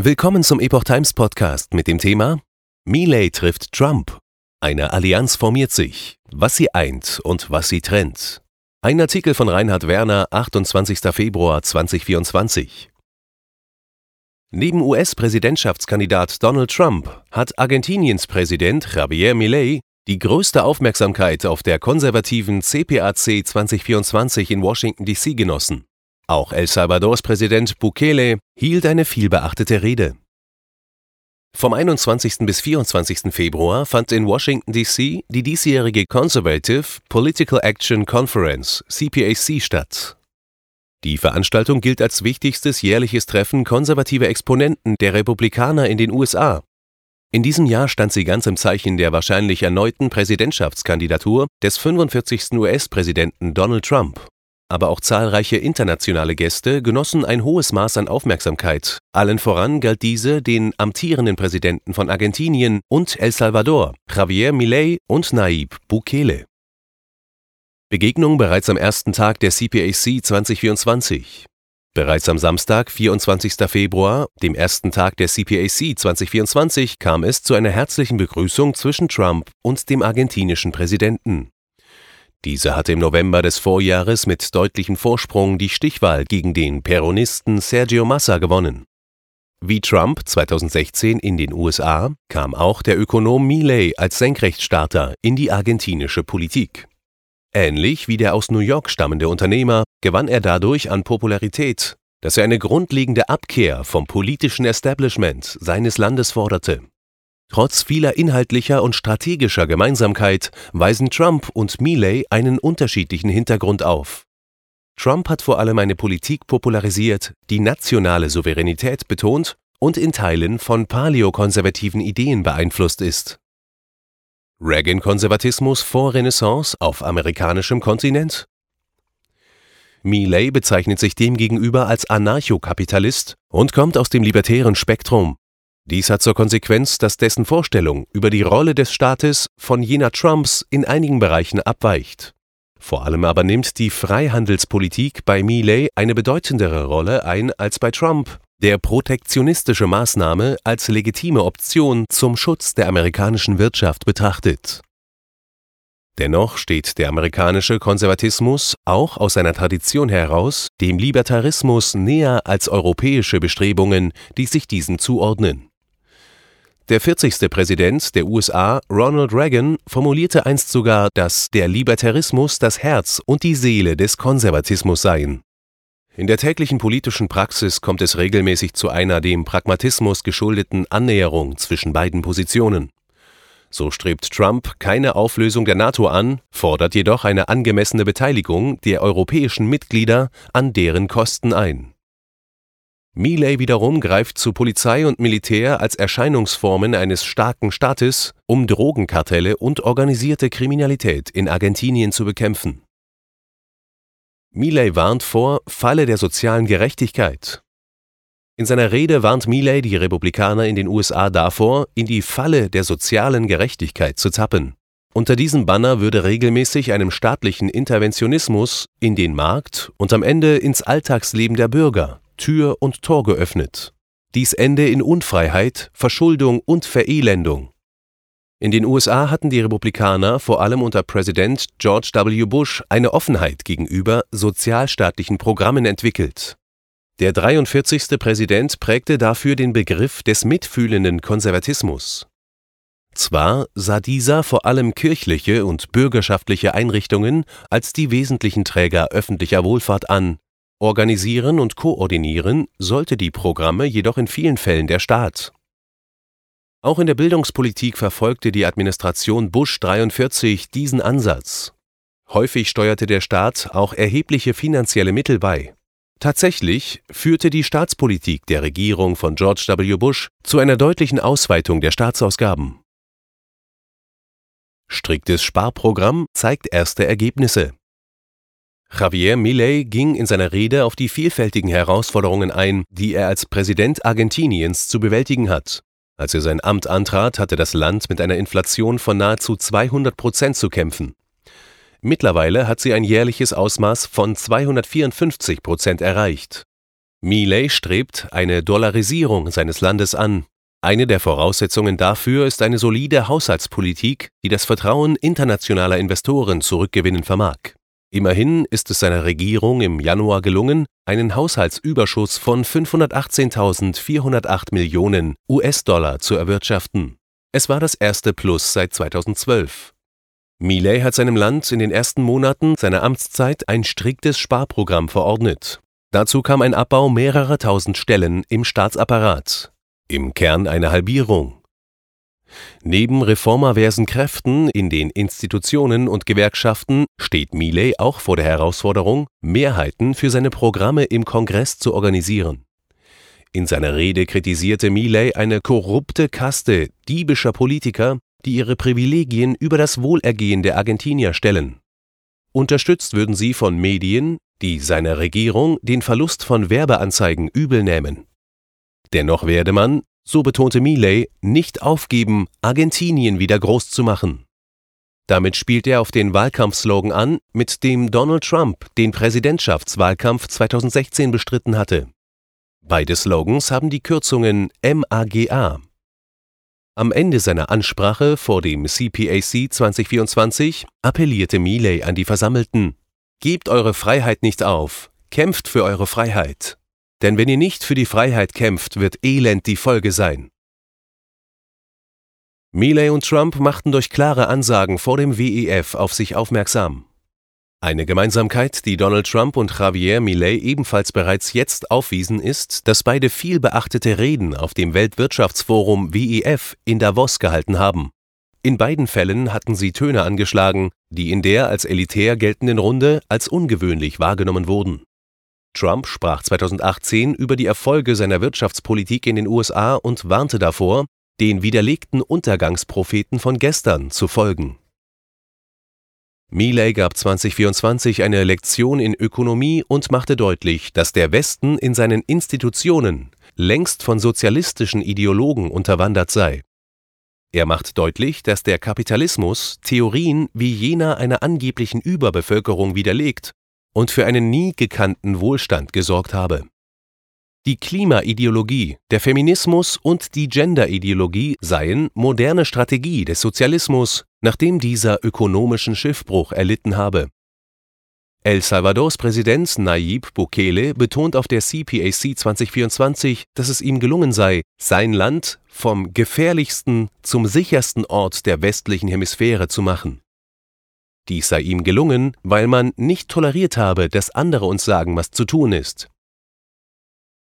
Willkommen zum Epoch Times Podcast mit dem Thema Milei trifft Trump. Eine Allianz formiert sich. Was sie eint und was sie trennt. Ein Artikel von Reinhard Werner, 28. Februar 2024. Neben US-Präsidentschaftskandidat Donald Trump hat Argentiniens Präsident Javier Milei die größte Aufmerksamkeit auf der konservativen CPAC 2024 in Washington DC genossen. Auch El Salvadors Präsident Bukele hielt eine vielbeachtete Rede. Vom 21. bis 24. Februar fand in Washington, D.C. die diesjährige Conservative Political Action Conference CPAC statt. Die Veranstaltung gilt als wichtigstes jährliches Treffen konservativer Exponenten der Republikaner in den USA. In diesem Jahr stand sie ganz im Zeichen der wahrscheinlich erneuten Präsidentschaftskandidatur des 45. US-Präsidenten Donald Trump aber auch zahlreiche internationale Gäste genossen ein hohes Maß an Aufmerksamkeit. Allen voran galt diese den amtierenden Präsidenten von Argentinien und El Salvador, Javier Milei und Nayib Bukele. Begegnung bereits am ersten Tag der CPAC 2024. Bereits am Samstag, 24. Februar, dem ersten Tag der CPAC 2024, kam es zu einer herzlichen Begrüßung zwischen Trump und dem argentinischen Präsidenten. Diese hatte im November des Vorjahres mit deutlichem Vorsprung die Stichwahl gegen den Peronisten Sergio Massa gewonnen. Wie Trump 2016 in den USA kam auch der Ökonom Milei als Senkrechtstarter in die argentinische Politik. Ähnlich wie der aus New York stammende Unternehmer gewann er dadurch an Popularität, dass er eine grundlegende Abkehr vom politischen Establishment seines Landes forderte. Trotz vieler inhaltlicher und strategischer Gemeinsamkeit weisen Trump und Milei einen unterschiedlichen Hintergrund auf. Trump hat vor allem eine Politik popularisiert, die nationale Souveränität betont und in Teilen von paläokonservativen Ideen beeinflusst ist. Reagan-Konservatismus vor Renaissance auf amerikanischem Kontinent? Milei bezeichnet sich demgegenüber als Anarchokapitalist und kommt aus dem libertären Spektrum, dies hat zur Konsequenz, dass dessen Vorstellung über die Rolle des Staates von jener Trumps in einigen Bereichen abweicht. Vor allem aber nimmt die Freihandelspolitik bei Milei eine bedeutendere Rolle ein als bei Trump, der protektionistische Maßnahme als legitime Option zum Schutz der amerikanischen Wirtschaft betrachtet. Dennoch steht der amerikanische Konservatismus auch aus seiner Tradition heraus dem Libertarismus näher als europäische Bestrebungen, die sich diesem zuordnen der 40. Präsident der USA, Ronald Reagan, formulierte einst sogar, dass der Libertarismus das Herz und die Seele des Konservatismus seien. In der täglichen politischen Praxis kommt es regelmäßig zu einer dem Pragmatismus geschuldeten Annäherung zwischen beiden Positionen. So strebt Trump keine Auflösung der NATO an, fordert jedoch eine angemessene Beteiligung der europäischen Mitglieder an deren Kosten ein Milei wiederum greift zu Polizei und Militär als Erscheinungsformen eines starken Staates, um Drogenkartelle und organisierte Kriminalität in Argentinien zu bekämpfen. Milei warnt vor Falle der sozialen Gerechtigkeit. In seiner Rede warnt Milei die Republikaner in den USA davor, in die Falle der sozialen Gerechtigkeit zu tappen. Unter diesem Banner würde regelmäßig einem staatlichen Interventionismus in den Markt und am Ende ins Alltagsleben der Bürger Tür und Tor geöffnet. Dies ende in Unfreiheit, Verschuldung und Verelendung. In den USA hatten die Republikaner vor allem unter Präsident George W. Bush eine Offenheit gegenüber sozialstaatlichen Programmen entwickelt. Der 43. Präsident prägte dafür den Begriff des mitfühlenden Konservatismus. Zwar sah dieser vor allem kirchliche und bürgerschaftliche Einrichtungen als die wesentlichen Träger öffentlicher Wohlfahrt an, Organisieren und koordinieren sollte die Programme jedoch in vielen Fällen der Staat. Auch in der Bildungspolitik verfolgte die Administration Bush 43 diesen Ansatz. Häufig steuerte der Staat auch erhebliche finanzielle Mittel bei. Tatsächlich führte die Staatspolitik der Regierung von George W. Bush zu einer deutlichen Ausweitung der Staatsausgaben. Striktes Sparprogramm zeigt erste Ergebnisse. Javier Milei ging in seiner Rede auf die vielfältigen Herausforderungen ein, die er als Präsident Argentiniens zu bewältigen hat. Als er sein Amt antrat, hatte das Land mit einer Inflation von nahezu 200 Prozent zu kämpfen. Mittlerweile hat sie ein jährliches Ausmaß von 254 Prozent erreicht. Milei strebt eine Dollarisierung seines Landes an. Eine der Voraussetzungen dafür ist eine solide Haushaltspolitik, die das Vertrauen internationaler Investoren zurückgewinnen vermag. Immerhin ist es seiner Regierung im Januar gelungen, einen Haushaltsüberschuss von 518.408 Millionen US-Dollar zu erwirtschaften. Es war das erste Plus seit 2012. Milei hat seinem Land in den ersten Monaten seiner Amtszeit ein striktes Sparprogramm verordnet. Dazu kam ein Abbau mehrerer tausend Stellen im Staatsapparat. Im Kern eine Halbierung. Neben reformaversen Kräften in den Institutionen und Gewerkschaften steht Milei auch vor der Herausforderung, Mehrheiten für seine Programme im Kongress zu organisieren. In seiner Rede kritisierte Milei eine korrupte Kaste diebischer Politiker, die ihre Privilegien über das Wohlergehen der Argentinier stellen. Unterstützt würden sie von Medien, die seiner Regierung den Verlust von Werbeanzeigen übel nehmen. Dennoch werde man, so betonte Milei, nicht aufgeben, Argentinien wieder groß zu machen. Damit spielt er auf den Wahlkampfslogan an, mit dem Donald Trump den Präsidentschaftswahlkampf 2016 bestritten hatte. Beide Slogans haben die Kürzungen MAGA. Am Ende seiner Ansprache vor dem CPAC 2024 appellierte Milei an die Versammelten: Gebt eure Freiheit nicht auf, kämpft für eure Freiheit. Denn wenn ihr nicht für die Freiheit kämpft, wird Elend die Folge sein. Milei und Trump machten durch klare Ansagen vor dem WEF auf sich aufmerksam. Eine Gemeinsamkeit, die Donald Trump und Javier Milei ebenfalls bereits jetzt aufwiesen, ist, dass beide viel beachtete Reden auf dem Weltwirtschaftsforum WEF in Davos gehalten haben. In beiden Fällen hatten sie Töne angeschlagen, die in der als elitär geltenden Runde als ungewöhnlich wahrgenommen wurden. Trump sprach 2018 über die Erfolge seiner Wirtschaftspolitik in den USA und warnte davor, den widerlegten Untergangspropheten von gestern zu folgen. Milei gab 2024 eine Lektion in Ökonomie und machte deutlich, dass der Westen in seinen Institutionen längst von sozialistischen Ideologen unterwandert sei. Er macht deutlich, dass der Kapitalismus Theorien wie jener einer angeblichen Überbevölkerung widerlegt und für einen nie gekannten Wohlstand gesorgt habe. Die Klimaideologie, der Feminismus und die Genderideologie seien moderne Strategie des Sozialismus, nachdem dieser ökonomischen Schiffbruch erlitten habe. El Salvadors Präsident Nayib Bukele betont auf der CPAC 2024, dass es ihm gelungen sei, sein Land vom gefährlichsten zum sichersten Ort der westlichen Hemisphäre zu machen. Dies sei ihm gelungen, weil man nicht toleriert habe, dass andere uns sagen, was zu tun ist.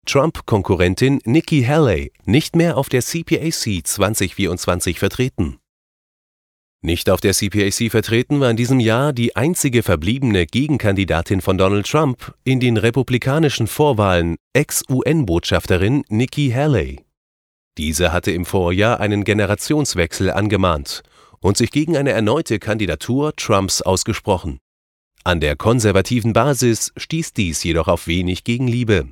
Trump-Konkurrentin Nikki Haley nicht mehr auf der CPAC 2024 vertreten. Nicht auf der CPAC vertreten war in diesem Jahr die einzige verbliebene Gegenkandidatin von Donald Trump in den republikanischen Vorwahlen, Ex-UN-Botschafterin Nikki Haley. Diese hatte im Vorjahr einen Generationswechsel angemahnt und sich gegen eine erneute Kandidatur Trumps ausgesprochen. An der konservativen Basis stieß dies jedoch auf wenig Gegenliebe.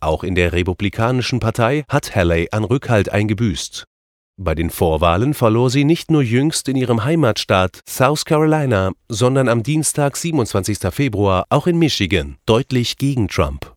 Auch in der Republikanischen Partei hat Haley an Rückhalt eingebüßt. Bei den Vorwahlen verlor sie nicht nur jüngst in ihrem Heimatstaat South Carolina, sondern am Dienstag, 27. Februar, auch in Michigan, deutlich gegen Trump.